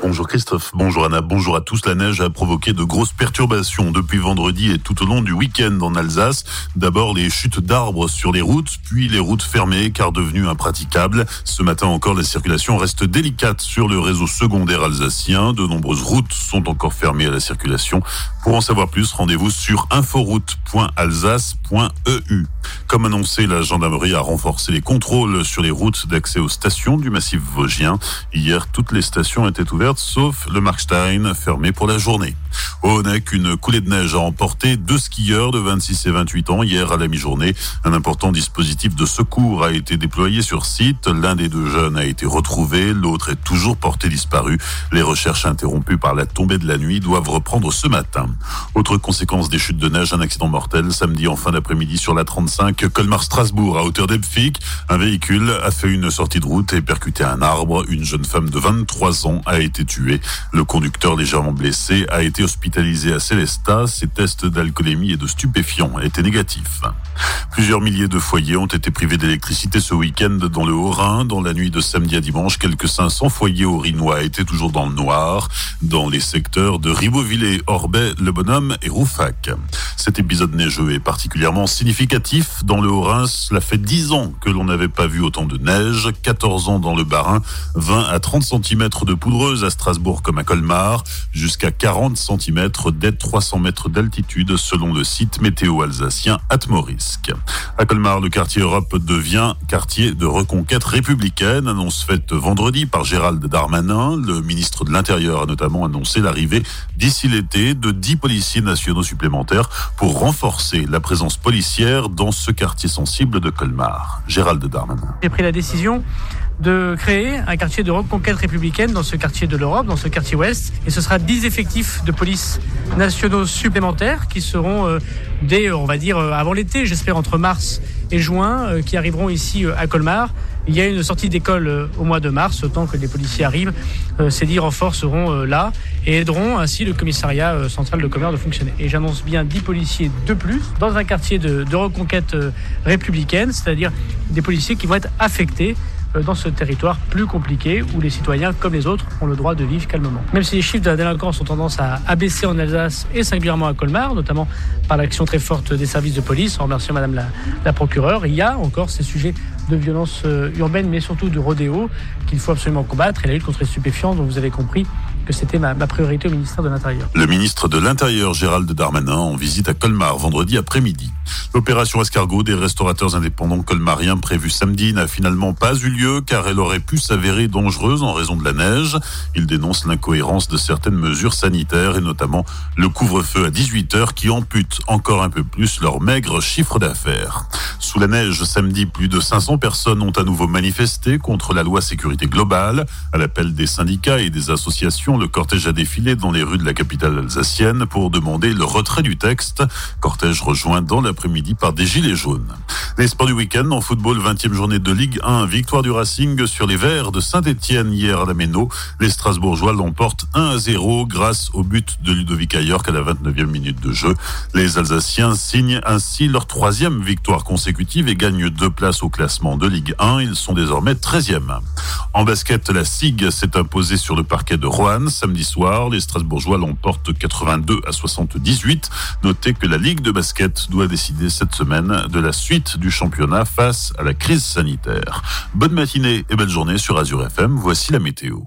Bonjour Christophe, bonjour Anna, bonjour à tous. La neige a provoqué de grosses perturbations depuis vendredi et tout au long du week-end en Alsace. D'abord les chutes d'arbres sur les routes, puis les routes fermées car devenues impraticables. Ce matin encore, la circulation reste délicate sur le réseau secondaire alsacien. De nombreuses routes sont encore fermées à la circulation. Pour en savoir plus, rendez-vous sur inforoute.alsace.eu. Comme annoncé, la gendarmerie a renforcé les contrôles sur les routes d'accès aux stations du massif vosgien. Hier, toutes les stations étaient ouvertes sauf le Markstein, fermé pour la journée. Au Honeck, une coulée de neige a emporté deux skieurs de 26 et 28 ans hier à la mi-journée. Un important dispositif de secours a été déployé sur site. L'un des deux jeunes a été retrouvé, l'autre est toujours porté disparu. Les recherches interrompues par la tombée de la nuit doivent reprendre ce matin. Autre conséquence des chutes de neige, un accident mortel samedi en fin d'après-midi sur la 35 Colmar-Strasbourg à hauteur d'Epfic. Un véhicule a fait une sortie de route et percuté un arbre. Une jeune femme de 23 ans a été tuée. Le conducteur légèrement blessé a été hospitalisé à Célestat. Ses tests d'alcoolémie et de stupéfiants étaient négatifs. Plusieurs milliers de foyers ont été privés d'électricité ce week-end dans le Haut-Rhin. Dans la nuit de samedi à dimanche, quelques 500 foyers au Rhinois étaient toujours dans le noir, dans les secteurs de Ribeauvillé, Orbet, Le Bonhomme et Roufac. Cet épisode neigeux est particulièrement significatif. Dans le Haut-Rhin, cela fait 10 ans que l'on n'avait pas vu autant de neige, 14 ans dans le Bas-Rhin, 20 à 30 cm de poudreuse à Strasbourg comme à Colmar, jusqu'à 40 cm dès 300 mètres d'altitude selon le site météo alsacien Atmorisque. À Colmar, le quartier Europe devient quartier de reconquête républicaine, annonce faite vendredi par Gérald Darmanin. Le ministre de l'Intérieur a notamment annoncé l'arrivée d'ici l'été de 10 policiers nationaux supplémentaires pour renforcer la présence policière dans ce quartier sensible de Colmar. Gérald Darmanin. J'ai pris la décision de créer un quartier de reconquête républicaine dans ce quartier de l'Europe, dans ce quartier ouest. Et ce sera 10 effectifs de police nationaux supplémentaires qui seront euh, dès, on va dire, euh, avant l'été, j'espère entre mars et juin, euh, qui arriveront ici à Colmar. Il y a une sortie d'école au mois de mars, autant que les policiers arrivent. Ces 10 renforts seront là et aideront ainsi le commissariat central de commerce de fonctionner. Et j'annonce bien 10 policiers de plus dans un quartier de, de reconquête républicaine, c'est-à-dire des policiers qui vont être affectés euh, dans ce territoire plus compliqué où les citoyens, comme les autres, ont le droit de vivre calmement. Même si les chiffres de la délinquance ont tendance à abaisser en Alsace et singulièrement à Colmar, notamment par l'action très forte des services de police, en remerciant Madame la, la procureure, il y a encore ces sujets de violence euh, urbaine, mais surtout de rodéo qu'il faut absolument combattre et la lutte contre les stupéfiants, dont vous avez compris c'était ma, ma, priorité au ministère de l'Intérieur. Le ministre de l'Intérieur, Gérald Darmanin, en visite à Colmar vendredi après-midi. L'opération escargot des restaurateurs indépendants colmariens prévue samedi n'a finalement pas eu lieu car elle aurait pu s'avérer dangereuse en raison de la neige. Il dénonce l'incohérence de certaines mesures sanitaires et notamment le couvre-feu à 18h qui ampute encore un peu plus leur maigre chiffre d'affaires. Sous la neige, samedi, plus de 500 personnes ont à nouveau manifesté contre la loi sécurité globale. À l'appel des syndicats et des associations, le cortège a défilé dans les rues de la capitale alsacienne pour demander le retrait du texte. Cortège rejoint dans l'après-midi par des gilets jaunes. Les sports du week-end en football, 20e journée de Ligue 1, victoire du Racing sur les Verts de Saint-Etienne hier à la Méno. Les Strasbourgeois l'emportent 1 à 0 grâce au but de Ludovic Ayork à la 29e minute de jeu. Les Alsaciens signent ainsi leur troisième victoire consécutive et gagnent deux places au classement de Ligue 1. Ils sont désormais 13e. En basket, la SIG s'est imposée sur le parquet de Roanne samedi soir. Les Strasbourgeois l'emportent 82 à 78. Notez que la Ligue de basket doit décider cette semaine de la suite du championnat face à la crise sanitaire. Bonne matinée et belle journée sur Azure FM. Voici la météo.